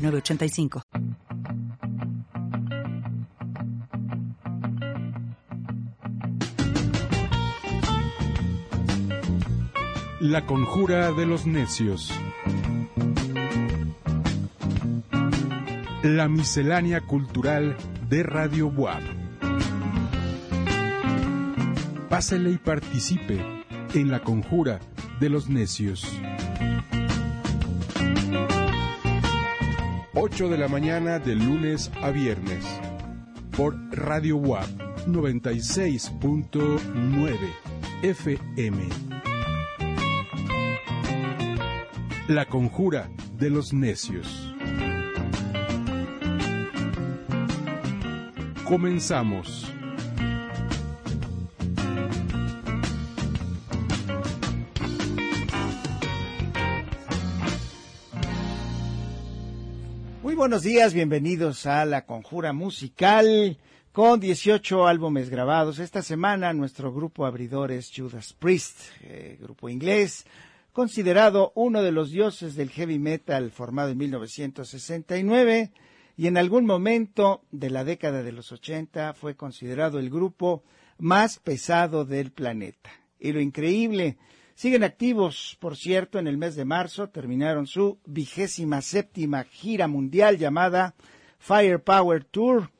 985. La conjura de los necios. La miscelánea cultural de Radio WAP. Pásele y participe en la conjura de los necios. 8 de la mañana de lunes a viernes por Radio WAP 96.9 FM. La conjura de los necios. Comenzamos. Buenos días, bienvenidos a la Conjura Musical con 18 álbumes grabados. Esta semana nuestro grupo abridor es Judas Priest, eh, grupo inglés, considerado uno de los dioses del heavy metal formado en 1969 y en algún momento de la década de los 80 fue considerado el grupo más pesado del planeta. Y lo increíble Siguen activos, por cierto, en el mes de marzo terminaron su vigésima séptima gira mundial llamada Firepower Tour.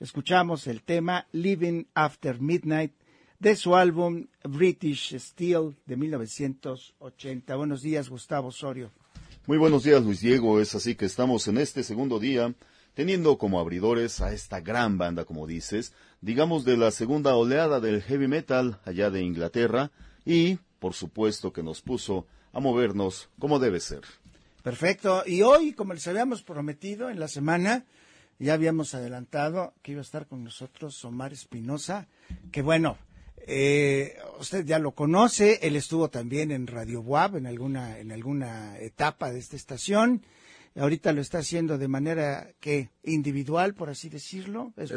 Escuchamos el tema Living After Midnight de su álbum British Steel de 1980. Buenos días, Gustavo Osorio. Muy buenos días, Luis Diego. Es así que estamos en este segundo día teniendo como abridores a esta gran banda, como dices, digamos de la segunda oleada del heavy metal allá de Inglaterra y por supuesto que nos puso a movernos como debe ser. Perfecto. Y hoy, como les habíamos prometido en la semana, ya habíamos adelantado que iba a estar con nosotros Omar Espinosa, que bueno, eh, usted ya lo conoce, él estuvo también en Radio Buab en alguna, en alguna etapa de esta estación ahorita lo está haciendo de manera que individual, por así decirlo, es,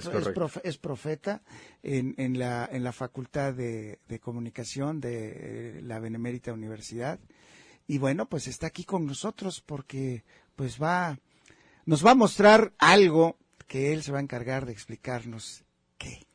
es, profeta en, en, la, en la Facultad de, Comunicación de eh, la Benemérita Universidad. Y bueno, pues está aquí con nosotros porque pues va, nos va a mostrar algo que él se va a encargar de explicarnos qué.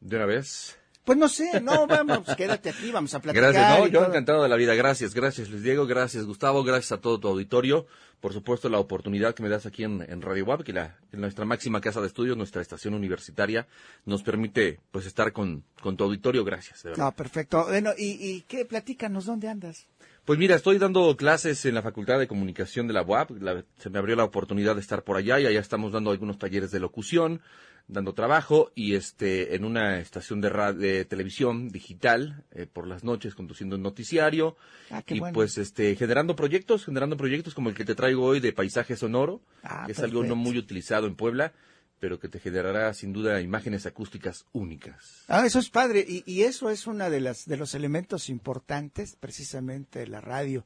¿De una vez? Pues no sé, no, vamos, quédate aquí, vamos a platicar. Gracias, no, yo encantado de la vida, gracias, gracias Luis Diego, gracias Gustavo, gracias a todo tu auditorio, por supuesto la oportunidad que me das aquí en, Radio WAP, que la, en nuestra máxima casa de estudios, nuestra estación universitaria, nos permite pues estar con, con tu auditorio, gracias. No, perfecto. Bueno, ¿y, y qué? Platícanos, ¿dónde andas? Pues mira, estoy dando clases en la Facultad de Comunicación de la UAP. se me abrió la oportunidad de estar por allá y allá estamos dando algunos talleres de locución, dando trabajo y este en una estación de, de televisión digital eh, por las noches conduciendo un noticiario ah, y pues este generando proyectos, generando proyectos como el que te traigo hoy de paisaje sonoro, ah, que es algo no muy utilizado en Puebla pero que te generará sin duda imágenes acústicas únicas. Ah, eso es padre y, y eso es uno de las de los elementos importantes precisamente de la radio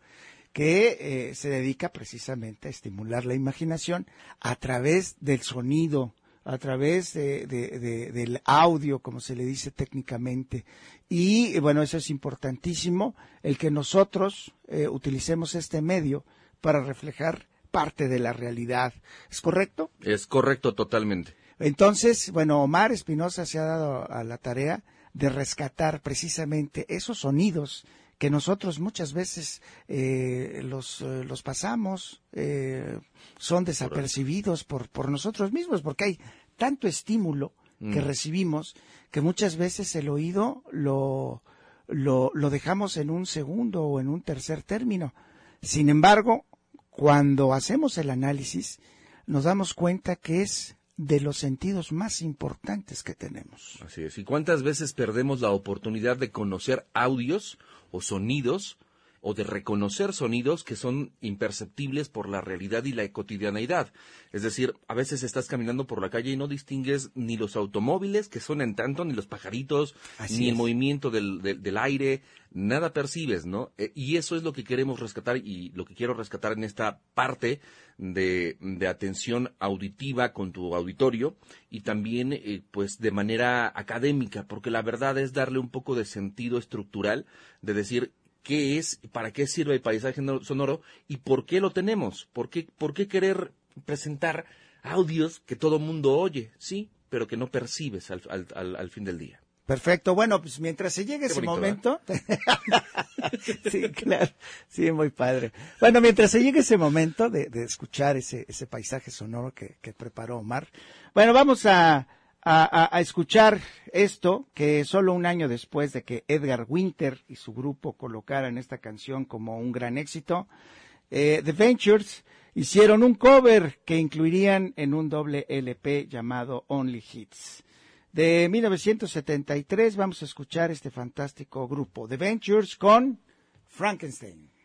que eh, se dedica precisamente a estimular la imaginación a través del sonido, a través de, del audio, como se le dice técnicamente. Y bueno, eso es importantísimo, el que nosotros eh, utilicemos este medio para reflejar parte de la realidad. ¿Es correcto? Es correcto totalmente. Entonces, bueno, Omar Espinosa se ha dado a la tarea de rescatar precisamente esos sonidos que nosotros muchas veces eh, los, eh, los pasamos, eh, son desapercibidos por, por nosotros mismos, porque hay tanto estímulo que mm. recibimos que muchas veces el oído lo, lo, lo dejamos en un segundo o en un tercer término. Sin embargo, cuando hacemos el análisis, nos damos cuenta que es de los sentidos más importantes que tenemos. Así es. ¿Y cuántas veces perdemos la oportunidad de conocer audios o sonidos o de reconocer sonidos que son imperceptibles por la realidad y la cotidianeidad. Es decir, a veces estás caminando por la calle y no distingues ni los automóviles que suenan tanto, ni los pajaritos, ni el movimiento del, del, aire, nada percibes, ¿no? Eh, y eso es lo que queremos rescatar y lo que quiero rescatar en esta parte de, de atención auditiva con tu auditorio y también, eh, pues, de manera académica, porque la verdad es darle un poco de sentido estructural, de decir, qué es, para qué sirve el paisaje sonoro y por qué lo tenemos. ¿Por qué, por qué querer presentar audios que todo mundo oye, sí, pero que no percibes al, al, al fin del día? Perfecto. Bueno, pues mientras se llegue ese momento. sí, claro. Sí, muy padre. Bueno, mientras se llegue ese momento de, de escuchar ese, ese paisaje sonoro que, que preparó Omar. Bueno, vamos a, a, escuchar esto, que solo un año después de que Edgar Winter y su grupo colocaran esta canción como un gran éxito, eh, The Ventures hicieron un cover que incluirían en un doble LP llamado Only Hits. De 1973 vamos a escuchar este fantástico grupo, The Ventures con Frankenstein.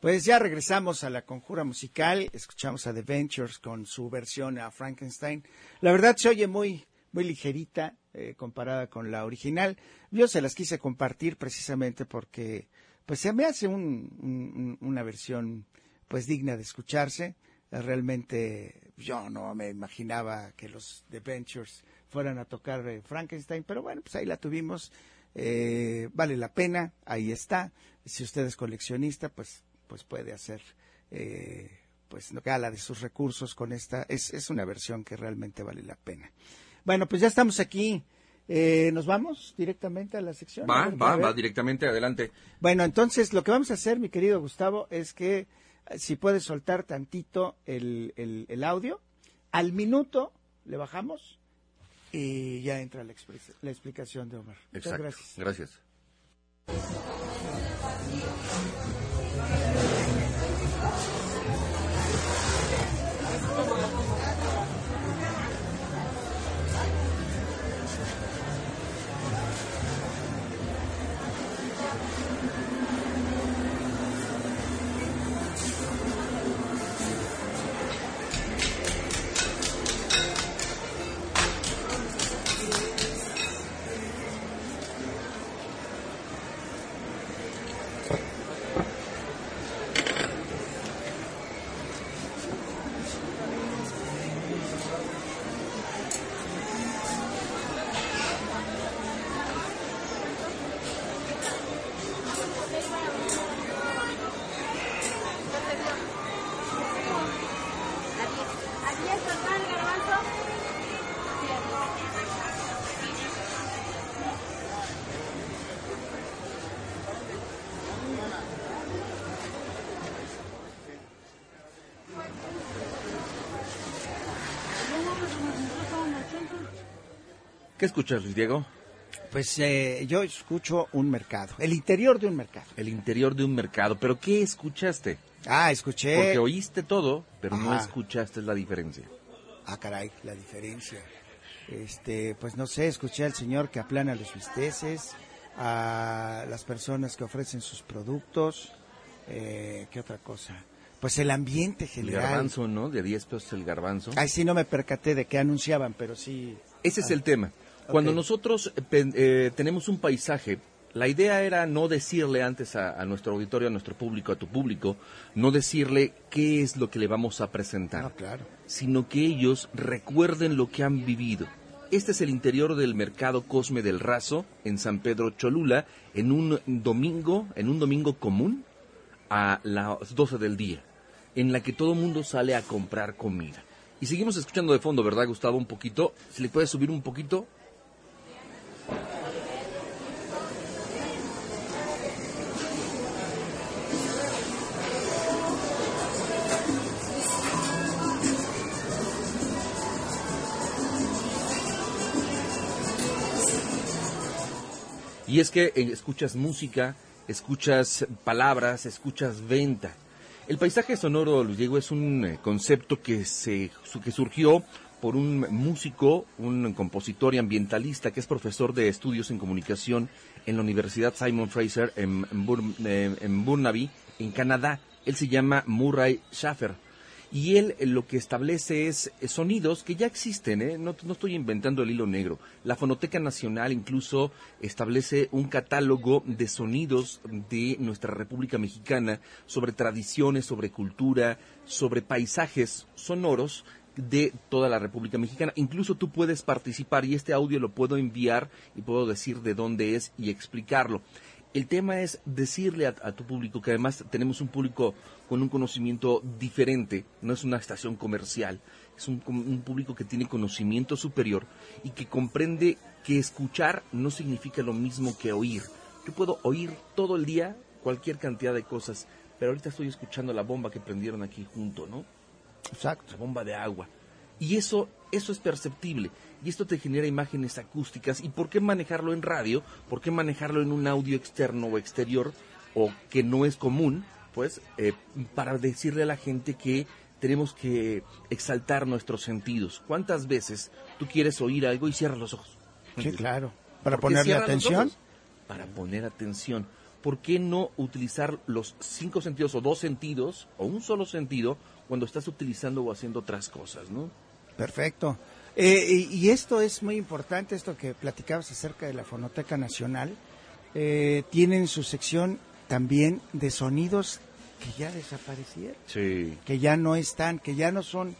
Pues ya regresamos a la conjura musical, escuchamos a The Ventures con su versión a Frankenstein. La verdad se oye muy, muy ligerita eh, comparada con la original. Yo se las quise compartir precisamente porque pues se me hace una versión pues digna de escucharse. Realmente yo no me imaginaba que los The Ventures fueran a tocar eh, Frankenstein, pero bueno, pues ahí la tuvimos. Eh, vale la pena, ahí está. Si usted es coleccionista, pues pues puede hacer eh, pues gala de sus recursos con esta es, es una versión que realmente vale la pena. Bueno pues ya estamos aquí. Eh, nos vamos directamente a la sección va va va directamente adelante. Bueno entonces lo que vamos a hacer mi querido Gustavo es que eh, si puedes soltar tantito el, el, audio. Al minuto le bajamos y ya entra la, la explicación de Omar. Muchas gracias. Gracias. ¿Qué escuchas, Luis Diego? Pues eh, yo escucho un mercado, el interior de un mercado. El interior de un mercado, pero ¿qué escuchaste? Ah, escuché. Porque oíste todo, pero no escuchaste la diferencia. Ah, caray, la diferencia. Este, pues no sé, escuché al señor que aplana los bisteces, a las personas que ofrecen sus productos, eh, ¿qué otra cosa? Pues el ambiente general. El garbanzo, ¿no? De 10 pesos el garbanzo. Ay, sí, no me percaté de qué anunciaban, pero sí. Ese es el tema. Cuando nosotros eh, eh, tenemos un paisaje, la idea era no decirle antes a, nuestro auditorio, a nuestro público, a tu público, no decirle qué es lo que le vamos a presentar, claro. sino que ellos recuerden lo que han vivido. Este es el interior del mercado Cosme del Razo en San Pedro Cholula en un domingo, en un domingo común a las 12 del día, en la que todo el mundo sale a comprar comida. Y seguimos escuchando de fondo, ¿verdad, Gustavo? Un poquito. ¿Se le puede subir un poquito? Y es que eh, escuchas música, escuchas palabras, escuchas venta. El paisaje sonoro, Luis Diego, es un eh, concepto que, se, que surgió por un músico, un compositor y ambientalista que es profesor de estudios en comunicación en la Universidad Simon Fraser en, en Burnaby, en Canadá. Él se llama Murray Schaffer y él eh, lo que establece es eh, sonidos que ya existen, ¿eh? no, no, estoy inventando el hilo negro. La Fonoteca Nacional incluso establece un catálogo de sonidos de nuestra República Mexicana sobre tradiciones, sobre cultura, sobre paisajes sonoros de toda la República Mexicana. Incluso tú puedes participar y este audio lo puedo enviar y puedo decir de dónde es y explicarlo. El tema es decirle a, tu público que además tenemos un público con un conocimiento diferente, no es una estación comercial, es un, público que tiene conocimiento superior y que comprende que escuchar no significa lo mismo que oír. Yo puedo oír todo el día cualquier cantidad de cosas, pero ahorita estoy escuchando la bomba que prendieron aquí junto, ¿no? Exacto. La bomba de agua. Y eso, eso es perceptible. Y esto te genera imágenes acústicas. ¿Y por qué manejarlo en radio? ¿Por qué manejarlo en un audio externo o exterior? O que no es común, pues, eh, para decirle a la gente que tenemos que exaltar nuestros sentidos. ¿Cuántas veces tú quieres oír algo y cierras los ojos? Sí, claro. ¿Para ponerle atención? Para poner atención. ¿Por qué no utilizar los cinco sentidos o dos sentidos o un solo sentido cuando estás utilizando o haciendo otras cosas, no? Perfecto. Eh, y, esto es muy importante, esto que platicabas acerca de la Fonoteca Nacional. Eh, tienen su sección también de sonidos que ya desaparecieron, que ya no están, que ya no son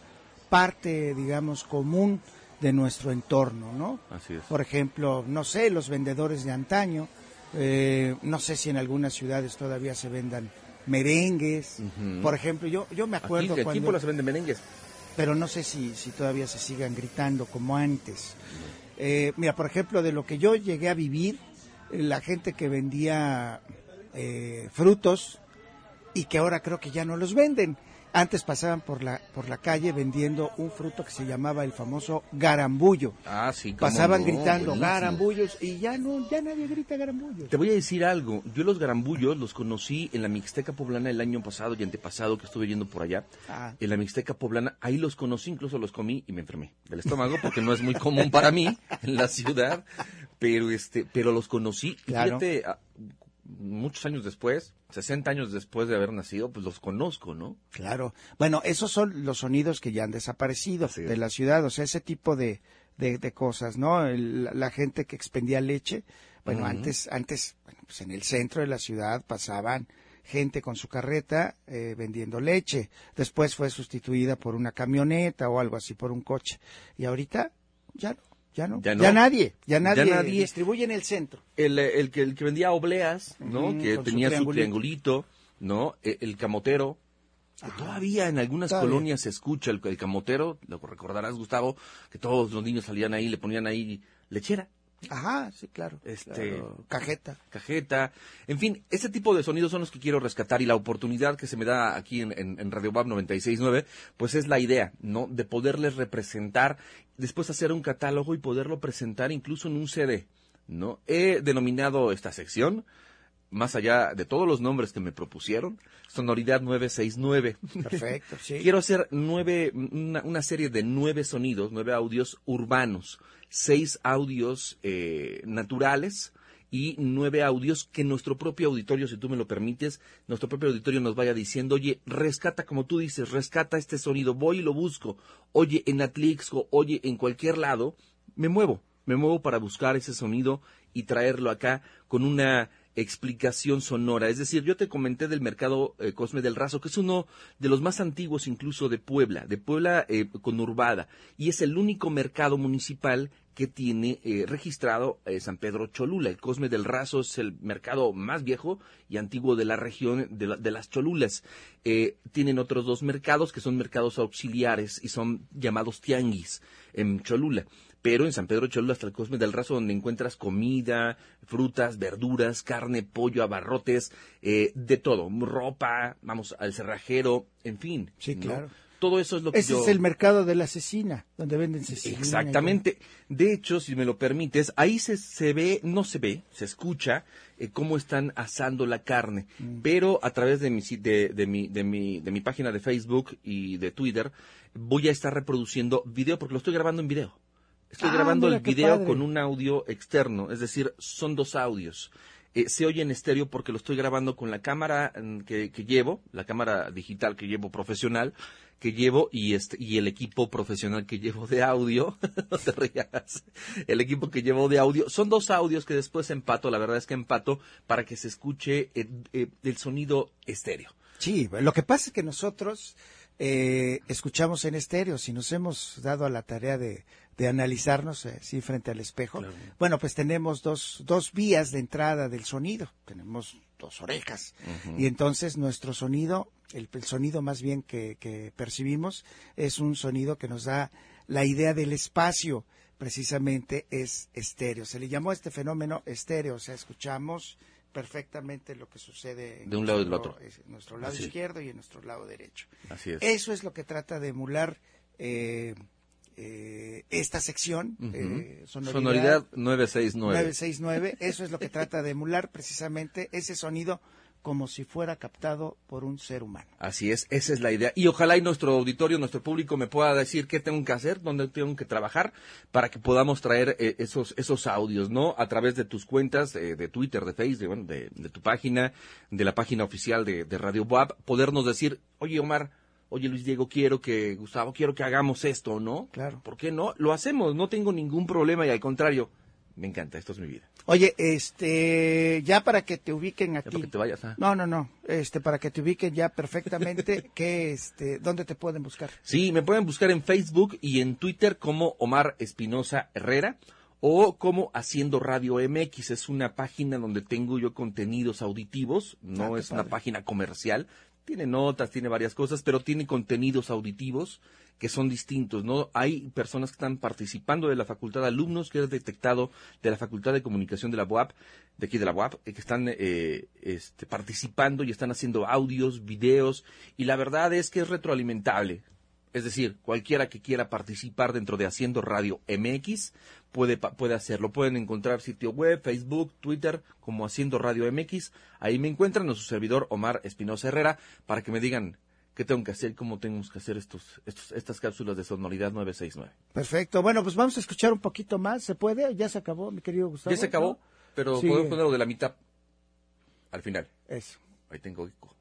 parte, digamos, común de nuestro entorno, ¿no? Así es. Por ejemplo, no sé, los vendedores de antaño, eh, no sé si en algunas ciudades todavía se vendan merengues. Por ejemplo, yo, yo me acuerdo aquí, cuando... Aquí se venden merengues pero no sé si, si todavía se sigan gritando como antes. Eh, mira, por ejemplo, de lo que yo llegué a vivir, eh, la gente que vendía eh, frutos y que ahora creo que ya no los venden. Antes pasaban por la, por la calle vendiendo un fruto que se llamaba el famoso garambullo. Ah, sí, Pasaban gritando garambullos y ya no, ya nadie grita garambullos. Te voy a decir algo. Yo los garambullos los conocí en la Mixteca Poblana el año pasado y antepasado que estuve yendo por allá. Ah. En la Mixteca Poblana, ahí los conocí, incluso los comí y me enfermé del estómago porque no es muy común para mí en la ciudad. Pero este, pero los conocí. Claro. Fíjate, ah, muchos años después, 60 años después de haber nacido, pues los conozco, ¿no? Claro. Bueno, esos son los sonidos que ya han desaparecido de la ciudad, o sea, ese tipo de, de, cosas, ¿no? la gente que expendía leche, bueno, antes, antes, pues en el centro de la ciudad pasaban gente con su carreta eh, vendiendo leche. Después fue sustituida por una camioneta o algo así, por un coche. Y ahorita ya no. Ya no. Ya, nadie, ya nadie, distribuye en el centro. El, eh, el, que, el que vendía obleas, ¿no? que tenía su triangulito, ¿no? E, el, camotero, todavía en algunas colonias se escucha el, el, camotero, lo recordarás, Gustavo, que todos los niños salían ahí, le ponían ahí lechera. Ajá, sí, claro. Este, cajeta. Cajeta. En fin, ese tipo de sonidos son los que quiero rescatar y la oportunidad que se me da aquí en, en, Radio Bab 96.9, pues es la idea, ¿no? De poderles representar, después hacer un catálogo y poderlo presentar incluso en un CD, ¿no? He denominado esta sección, más allá de todos los nombres que me propusieron, Sonoridad 969. Perfecto, sí. Quiero hacer nueve, una, una serie de nueve sonidos, nueve audios urbanos seis audios eh, naturales y nueve audios que nuestro propio auditorio, si tú me lo permites, nuestro propio auditorio nos vaya diciendo, oye, rescata, como tú dices, rescata este sonido, voy y lo busco, oye, en Atlixco, oye, en cualquier lado, me muevo, me muevo para buscar ese sonido y traerlo acá con una explicación sonora. Es decir, yo te comenté del mercado eh, Cosme del Razo, que es uno de los más antiguos incluso de Puebla, de Puebla eh, conurbada, y es el único mercado municipal que tiene eh, registrado San Pedro Cholula. El Cosme del Razo es el mercado más viejo y antiguo de la región de, de las Cholulas. tienen otros dos mercados que son mercados auxiliares y son llamados tianguis en Cholula pero en San Pedro Cholula hasta el Cosme del Razo donde encuentras comida, frutas, verduras, carne, pollo, abarrotes, eh, de todo, ropa, vamos, al cerrajero, en fin. Sí, claro. todo eso es lo que Ese yo... es el mercado de la cecina, donde venden cecina. Exactamente. De hecho, si me lo permites, ahí se, se ve, no se ve, se escucha eh, cómo están asando la carne. Mm. Pero a través de mi, de, de, mi, de, mi, de mi página de Facebook y de Twitter, voy a estar reproduciendo video porque lo estoy grabando en video. Estoy Ah, grabando el video con un audio externo, es decir, son dos audios. Eh, se oye en estéreo porque lo estoy grabando con la cámara mm, que, que llevo, la cámara digital que llevo profesional, que llevo y este y el equipo profesional que llevo de audio, no te rías, el equipo que llevo de audio, son dos audios que después empato, la verdad es que empato para que se escuche eh, eh, el sonido estéreo. Sí, lo que pasa es que nosotros eh, escuchamos en estéreo, si nos hemos dado a la tarea de, de analizarnos eh, sí, frente al espejo, Claro. bueno, pues tenemos dos, dos vías de entrada del sonido, tenemos dos orejas, y entonces nuestro sonido, el, el sonido más bien que, que percibimos, es un sonido que nos da la idea del espacio, precisamente es estéreo. Se le llamó a este fenómeno estéreo, o sea, escuchamos perfectamente lo que sucede en De un lado y del nuestro- otro. en nuestro lado Así es. izquierdo y en nuestro lado derecho. Así es. Eso es lo que trata de emular eh, eh, esta sección, Ujú. eh, sonoridad, Sonoridad 969. 969. Eso es lo que trata de emular precisamente ese sonido como si fuera captado por un ser humano. Así es, esa es la idea. Y ojalá y nuestro auditorio, nuestro público me pueda decir qué tengo que hacer, dónde tengo que trabajar para que podamos traer eh, esos esos audios, ¿no? A través de tus cuentas, eh, de Twitter, de Facebook, de, bueno, de, de tu página, de la página oficial de, de Radio WAP, podernos decir, oye Omar, oye Luis Diego, quiero que, Gustavo, quiero que hagamos esto, ¿no? Claro. ¿Por qué no? Lo hacemos, no tengo ningún problema y al contrario, me encanta, esto es mi vida. Oye, este, ya para que te ubiquen Ya aquí. para que te vayas, ah. No, no, no. Este, para que te ubiquen ya perfectamente, que, este, ¿dónde te pueden buscar? Sí, me pueden buscar en Facebook y en Twitter como Omar Espinosa Herrera o como Haciendo Radio MX. Es una página donde tengo yo contenidos auditivos, no Ah, es una página comercial. Tiene notas, tiene varias cosas, pero tiene contenidos auditivos que son distintos, ¿no? Hay personas que están participando de la facultad, alumnos que he detectado de la Facultad de Comunicación de la UAP, de aquí de la UAP, eh, que están eh, este, participando y están haciendo audios, videos, y la verdad es que es retroalimentable. Es decir, cualquiera que quiera participar dentro de Haciendo Radio MX puede, puede hacerlo. Pueden encontrar sitio web, Facebook, Twitter como Haciendo Radio MX. Ahí me encuentran a su servidor Omar Espinosa Herrera para que me digan qué tengo que hacer, cómo tenemos que hacer estos, estos, estas cápsulas de sonoridad 969. Perfecto. Bueno, pues vamos a escuchar un poquito más. ¿Se puede? Ya se acabó, mi querido Gustavo. Ya se acabó, ¿no? pero podemos ponerlo de la mitad al final. Eso. Ahí tengo eco.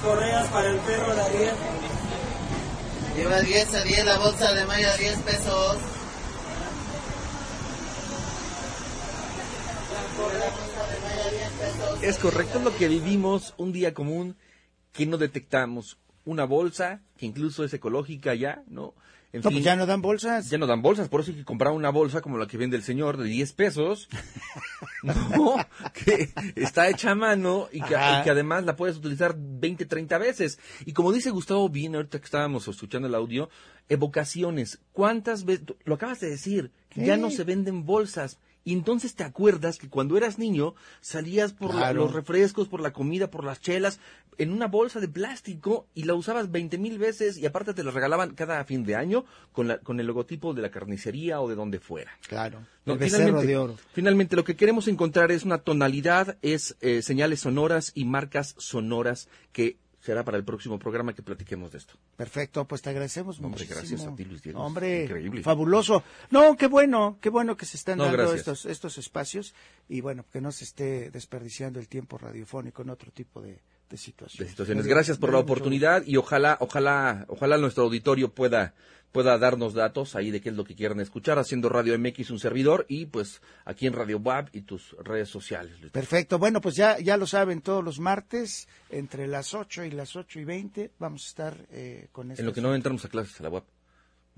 Correas, correas para el perro de Ariel. Lleva 10 a 10 la bolsa de mayo a 10 pesos. Es correcto lo que vivimos un día común que no detectamos. Una bolsa que incluso es ecológica ya, ¿no? En No, pues ya no dan bolsas. Ya no dan bolsas, por eso hay que comprar una bolsa como la que vende el señor de 10 pesos. no, que está hecha a mano y que, Ajá. y que además la puedes utilizar 20, 30 veces. Y como dice Gustavo bien ahorita que estábamos escuchando el audio, evocaciones. ¿Cuántas veces? Lo acabas de decir, ya no se venden bolsas. Y entonces te acuerdas que cuando eras niño salías por la- los refrescos, por la comida, por las chelas, en una bolsa de plástico y la usabas 20 mil veces y aparte te la regalaban cada fin de año con, la, con el logotipo de la carnicería o de donde fuera. Claro. No, el becerro finalmente, de oro. finalmente, lo que queremos encontrar es una tonalidad, es eh, señales sonoras y marcas sonoras que será para el próximo programa que platiquemos de esto. Perfecto, pues te agradecemos Hombre, muchísimo. gracias a ti, Luis Diego. Hombre, Increíble. fabuloso. No, qué bueno, qué bueno que se están No, dando gracias. estos, estos espacios y bueno, que no se esté desperdiciando el tiempo radiofónico en otro tipo de, de situaciones. de Gracias por la oportunidad y ojalá, ojalá, ojalá nuestro auditorio pueda, pueda darnos datos ahí de qué es lo que quieran escuchar, haciendo Radio MX un servidor y pues aquí en Radio WAP y tus redes sociales. Luis. Perfecto, bueno, pues ya, ya lo saben, todos los martes, entre las 8 y las 8 y 20, vamos a estar eh, con En lo que no entramos a clases a la la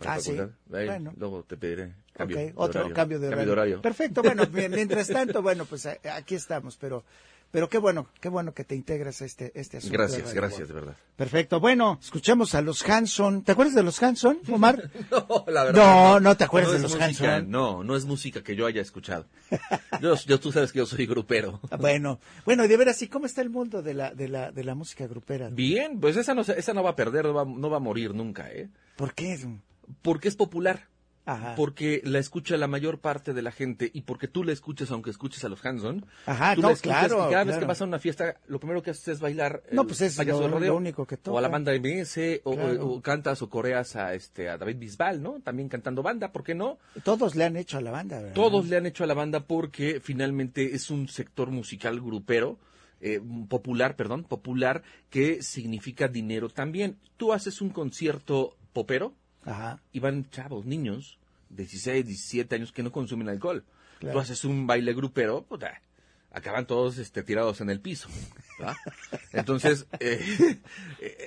Ah, sí. Ahí, Bueno. Luego te pediré cambio. De otro horario. cambio de horario. Perfecto, bueno, mi- mientras tanto, bueno, pues a- aquí estamos, pero, pero qué bueno, qué bueno que te integras a este, este asunto. Gracias, gracias, de verdad. Perfecto, bueno, escuchemos a los Hanson. ¿Te acuerdas de los Hanson, Omar? No, la No, no te acuerdas de los música, Hanson. No, no es música que yo haya escuchado. Yo, yo- tú sabes que yo soy grupero. Ah, Bueno, bueno, y de veras, ¿y cómo está el mundo de la, de la, de la música grupera? Bien, pues esa no, se- esa no va a perder, no va, no va a morir nunca, ¿eh? ¿Por qué? Porque es popular. Ajá. Porque la escucha la mayor parte de la gente y porque tú la escuchas aunque escuches a los Hanson. Ajá, tú no, la escuchas claro, y cada vez que vas a una fiesta, lo primero que haces es bailar. No, pues es lo- de rodeo, lo único que O a la toca. banda MS, o, Claro. o- o cantas o coreas a, este, a David Bisbal, ¿no? También cantando banda, ¿por qué no? Todos le han hecho a la banda, ¿verdad? Todos le han hecho a la banda porque finalmente es un sector musical grupero, eh, popular, perdón, popular, que significa dinero también. Tú haces un concierto popero Ajá. y van chavos, niños, 16, 17 años que no consumen alcohol. Claro. Tú haces un baile grupero, puta, acaban todos este, tirados en el piso. Entonces, eh,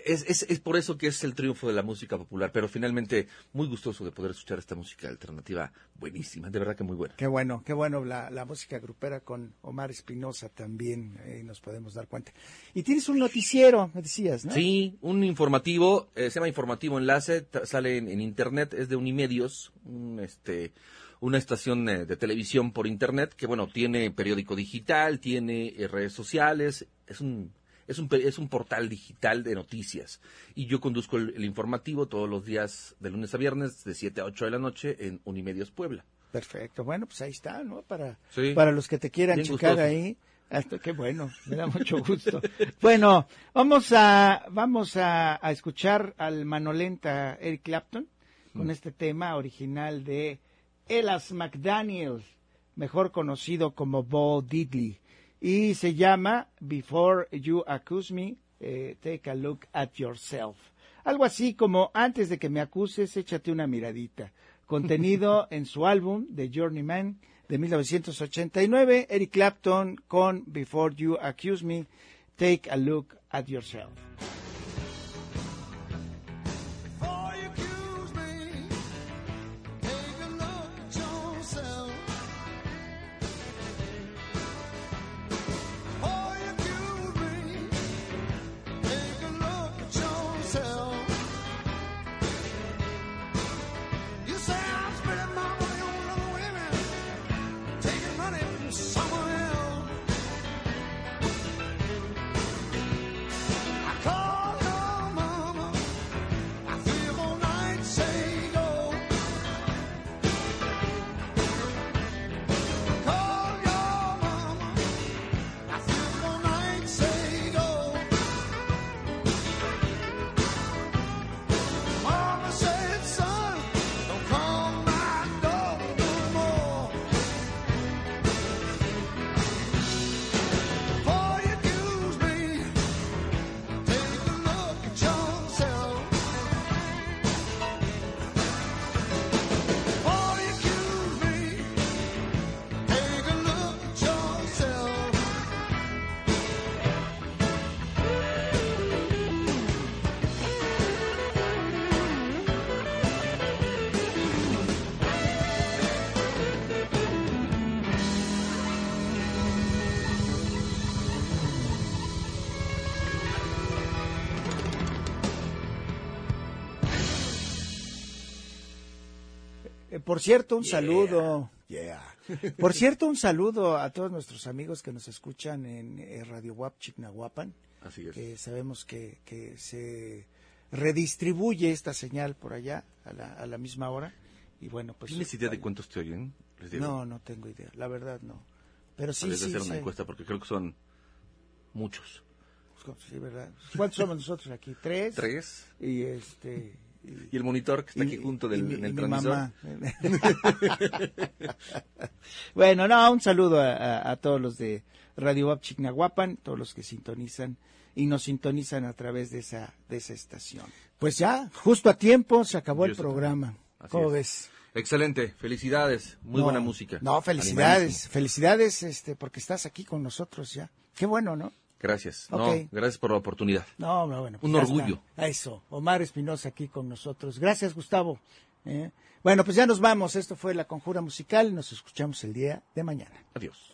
es, es, es por eso que es el triunfo de la música popular, pero finalmente muy gustoso de poder escuchar esta música alternativa buenísima, de verdad que muy buena. Qué bueno, qué bueno la, la música grupera con Omar Espinosa también, nos podemos dar cuenta. Y tienes un noticiero, me decías, ¿no? Sí, un informativo, eh, se llama Informativo Enlace, sale en, en internet, es de Unimedios, un, este, una estación eh, de televisión por internet que, bueno, tiene periódico digital, tiene redes sociales, es un, es un, es un portal digital de noticias. Y yo conduzco el, el informativo todos los días, de lunes a viernes, de 7 a 8 de la noche, en Unimedios Puebla. Perfecto, bueno, pues ahí está, ¿no? Para, Sí. para los que te quieran Bien checar gustoso. ahí. Hasta, qué bueno, me da mucho gusto. bueno, vamos a, vamos a, a escuchar al manolenta Eric Clapton Mm. con este tema original de Elas McDaniel, mejor conocido como Bo Diddley. Y se llama Before You Accuse Me, eh, Take a Look at Yourself. Algo así como antes de que me acuses, échate una miradita. Contenido en su álbum The Journeyman de 1989, Eric Clapton con Before You Accuse Me, Take a Look at Yourself. Eh, por cierto, un saludo Yeah. Por cierto, un saludo a todos nuestros amigos que nos escuchan en eh, Radio WAP Chignahuapan, Así es. que sabemos que, que se redistribuye esta señal por allá a la, a la misma hora. Y bueno, pues. ¿Tienes idea de cuántos te oyen? No, no tengo idea, la verdad no. Pero sí, sí, hacer una encuesta porque creo que son muchos. Sí, ¿verdad? ¿Cuántos somos nosotros aquí? ¿Tres? ¿Tres? Y este... Y el monitor que está aquí junto del, y mi mamá. bueno, no, un saludo a, a- a todos los de Radio Wap Chignahuapan, todos los que sintonizan y nos sintonizan a través de esa, de esa estación. Pues ya, justo a tiempo, se acabó el Dios programa. ¿Cómo es. ves? Excelente, felicidades, muy No, buena música. No, felicidades, felicidades, este, porque estás aquí con nosotros ya. Qué bueno, ¿no? Gracias. No, gracias por la oportunidad. No, no, bueno. pues Un orgullo. está. Eso, Omar Espinosa aquí con nosotros. Gracias, Gustavo. ¿eh? Bueno, pues ya nos vamos. Esto fue La Conjura Musical. Nos escuchamos el día de mañana. Adiós.